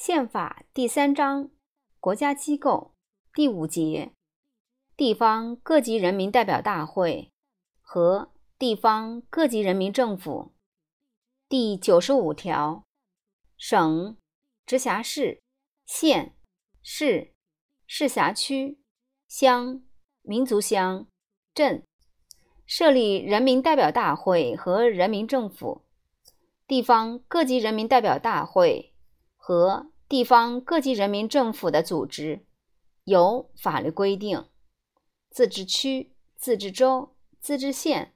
宪法第三章国家机构第五节地方各级人民代表大会和地方各级人民政府。第九十五条省、直辖市、县、市、市辖区、乡、民族乡、镇设立人民代表大会和人民政府，地方各级人民代表大会和地方各级人民政府的组织有法律规定。自治区、自治州、自治县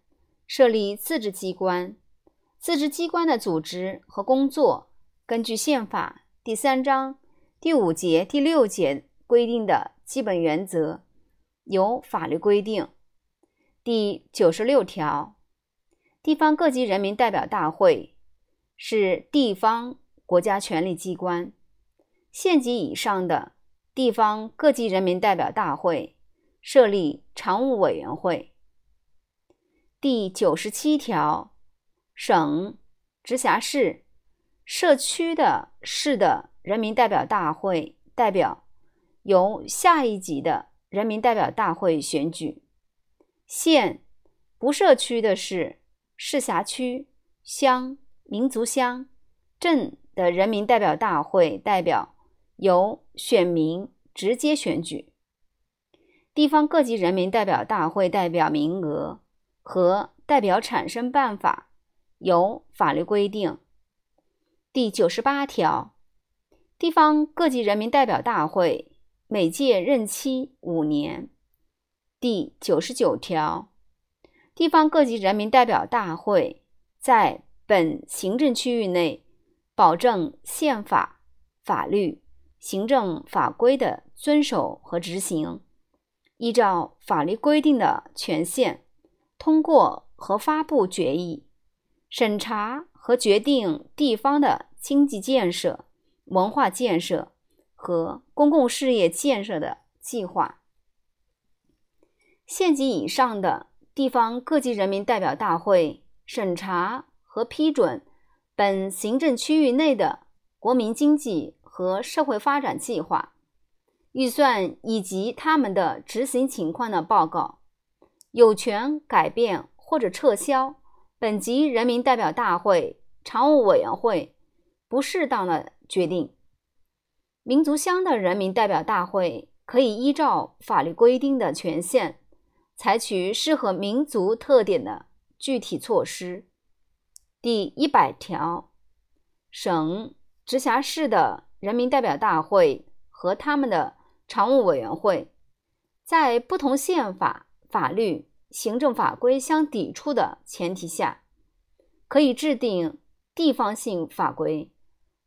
设立自治机关，自治机关的组织和工作根据宪法第三章第五节、第六节规定的基本原则有法律规定。第九十六条，地方各级人民代表大会是地方国家权力机关，县级以上的地方各级人民代表大会设立常务委员会。第九十七条，省、直辖市、社区的市的人民代表大会代表由下一级的人民代表大会选举。县不设区的市市辖区、乡、民族乡、镇的人民代表大会代表由选民直接选举。地方各级人民代表大会代表名额和代表产生办法由法律规定。第九十八条，地方各级人民代表大会每届任期五年。第九十九条，地方各级人民代表大会在本行政区域内保证宪法、法律、行政法规的遵守和执行，依照法律规定的权限通过和发布决议，审查和决定地方的经济建设、文化建设和公共事业建设的计划。县级以上的地方各级人民代表大会审查和批准本行政区域内的国民经济和社会发展计划、预算以及他们的执行情况的报告，有权改变或者撤销本级人民代表大会常务委员会不适当的决定。民族乡的人民代表大会可以依照法律规定的权限。采取适合民族特点的具体措施。第一百条，省、直辖市的人民代表大会和他们的常务委员会，在不同宪法、法律、行政法规相抵触的前提下，可以制定地方性法规，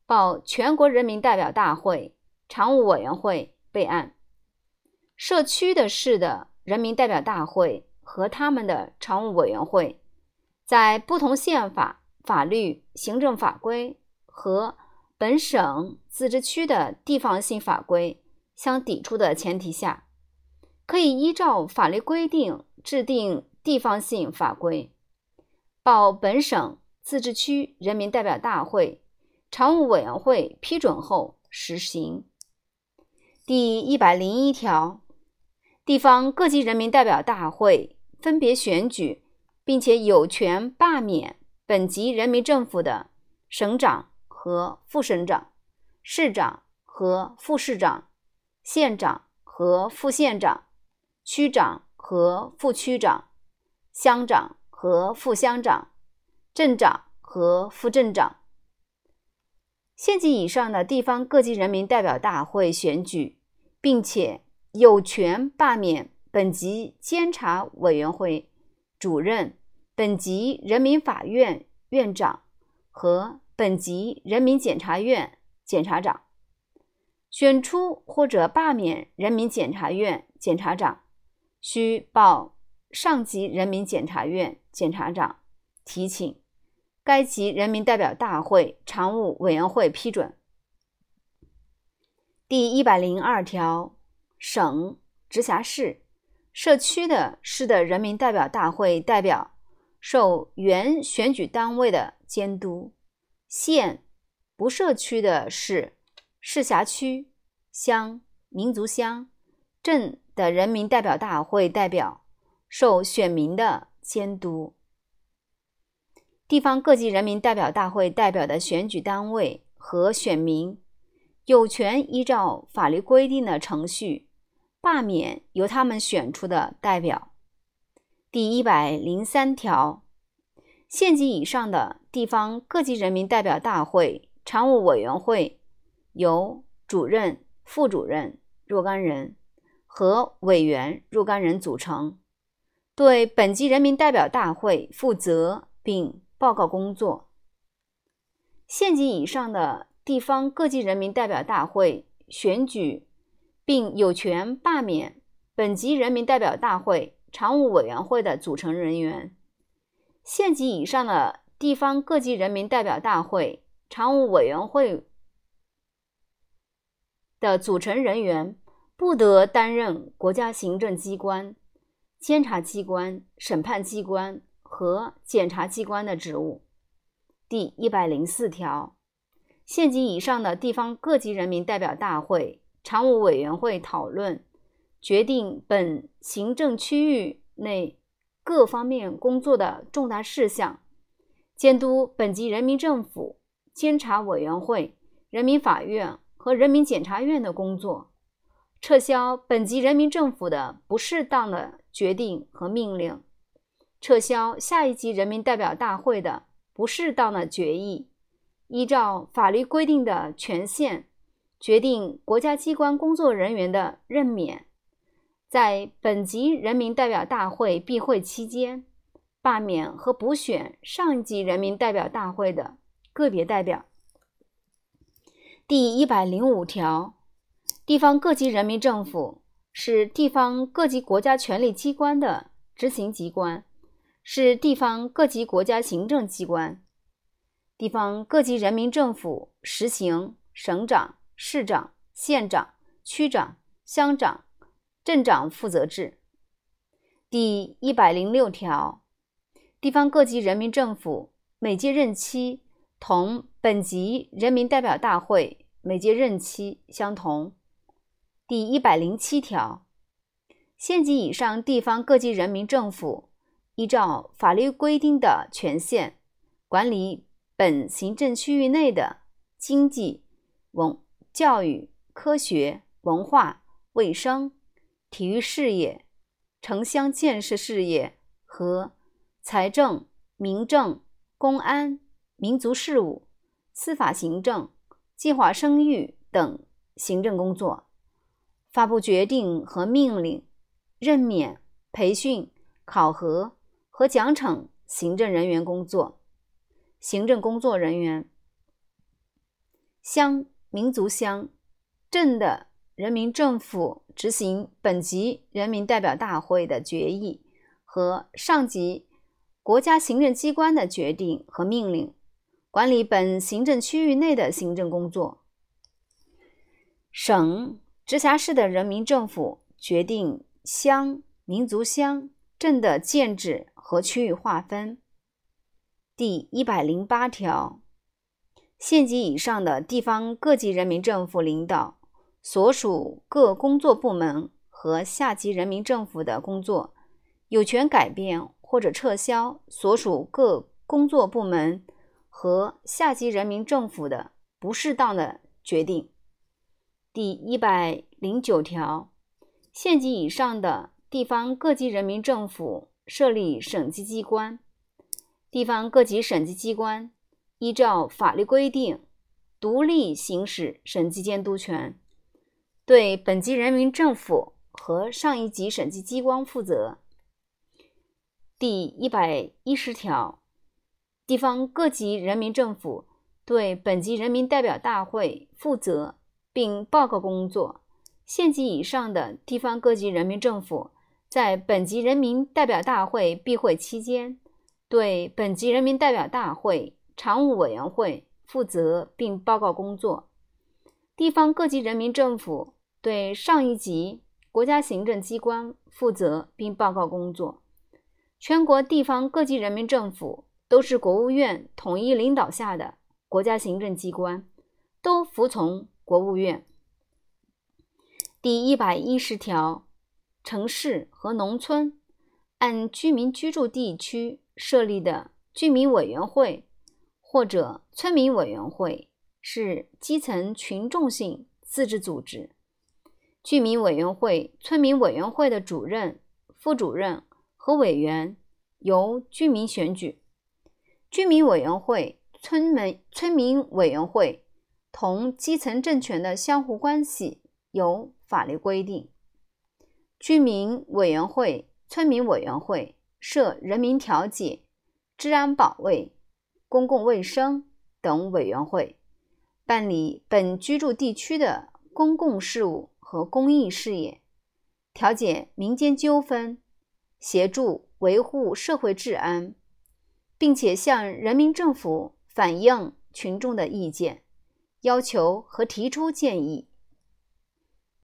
报全国人民代表大会常务委员会备案。社区的市的。人民代表大会和他们的常务委员会，在不同宪法、法律、行政法规和本省、自治区的地方性法规相抵触的前提下，可以依照法律规定制定地方性法规，报本省、自治区人民代表大会常务委员会批准后实行。第一百零一条。地方各级人民代表大会分别选举，并且有权罢免本级人民政府的省长和副省长、市长和副市长、县长和副县长、区长和副区长、乡长和副乡长、镇长和副镇长。县级以上的地方各级人民代表大会选举，并且。有权罢免本级监察委员会主任、本级人民法院院长和本级人民检察院检察长。选出或者罢免人民检察院检察长，需报上级人民检察院检察长提请，该级人民代表大会常务委员会批准。第一百零二条。省、直辖市、社区的市的人民代表大会代表受原选举单位的监督；县不设区的市、市辖区、乡、民族乡、镇的人民代表大会代表受选民的监督。地方各级人民代表大会代表的选举单位和选民有权依照法律规定的程序罢免由他们选出的代表。第一百零三条，县级以上的地方各级人民代表大会常务委员会由主任、副主任若干人和委员若干人组成，对本级人民代表大会负责并。报告工作。县级以上的地方各级人民代表大会选举，并有权罢免本级人民代表大会常务委员会的组成人员。县级以上的地方各级人民代表大会常务委员会的组成人员不得担任国家行政机关、监察机关、审判机关。和检察机关的职务。第一百零四条，县级以上的地方各级人民代表大会常务委员会讨论决定本行政区域内各方面工作的重大事项，监督本级人民政府、监察委员会、人民法院和人民检察院的工作，撤销本级人民政府的不适当的决定和命令。撤销下一级人民代表大会的不适当的决议，依照法律规定的权限决定国家机关工作人员的任免，在本级人民代表大会闭会期间，罢免和补选上一级人民代表大会的个别代表。第一百零五条，地方各级人民政府是地方各级国家权力机关的执行机关。是地方各级国家行政机关，地方各级人民政府实行省长、市长、县长、区长、乡长、镇长负责制。第一百零六条，地方各级人民政府每届任期同本级人民代表大会每届任期相同。第一百零七条，县级以上地方各级人民政府。依照法律规定的权限，管理本行政区域内的经济、文、教育、科学、文化、卫生、体育事业、城乡建设事业和财政、民政、公安、民族事务、司法行政、计划生育等行政工作，发布决定和命令，任免、培训、考核。和奖惩行政人员工作，行政工作人员，乡民族乡镇的人民政府执行本级人民代表大会的决议和上级国家行政机关的决定和命令，管理本行政区域内的行政工作。省、直辖市的人民政府决定乡、民族乡镇的建制。和区域划分。第一百零八条，县级以上的地方各级人民政府领导所属各工作部门和下级人民政府的工作，有权改变或者撤销所属各工作部门和下级人民政府的不适当的决定。第一百零九条，县级以上的地方各级人民政府。设立省级机关，地方各级省级机关依照法律规定，独立行使省级监督权，对本级人民政府和上一级审计机关负责。第一百一十条，地方各级人民政府对本级人民代表大会负责并报告工作。县级以上的地方各级人民政府。在本级人民代表大会闭会期间，对本级人民代表大会常务委员会负责并报告工作；地方各级人民政府对上一级国家行政机关负责并报告工作。全国地方各级人民政府都是国务院统一领导下的国家行政机关，都服从国务院。第一百一十条，城市和农村按居民居住地区设立的居民委员会或者村民委员会是基层群众性自治组织。居民委员会、村民委员会的主任、副主任和委员由居民选举。居民委员会、村民村民委员会同基层政权的相互关系由。法律规定，居民委员会、村民委员会设人民调解、治安保卫、公共卫生等委员会，办理本居住地区的公共事务和公益事业，调解民间纠纷，协助维护社会治安，并且向人民政府反映群众的意见、要求和提出建议。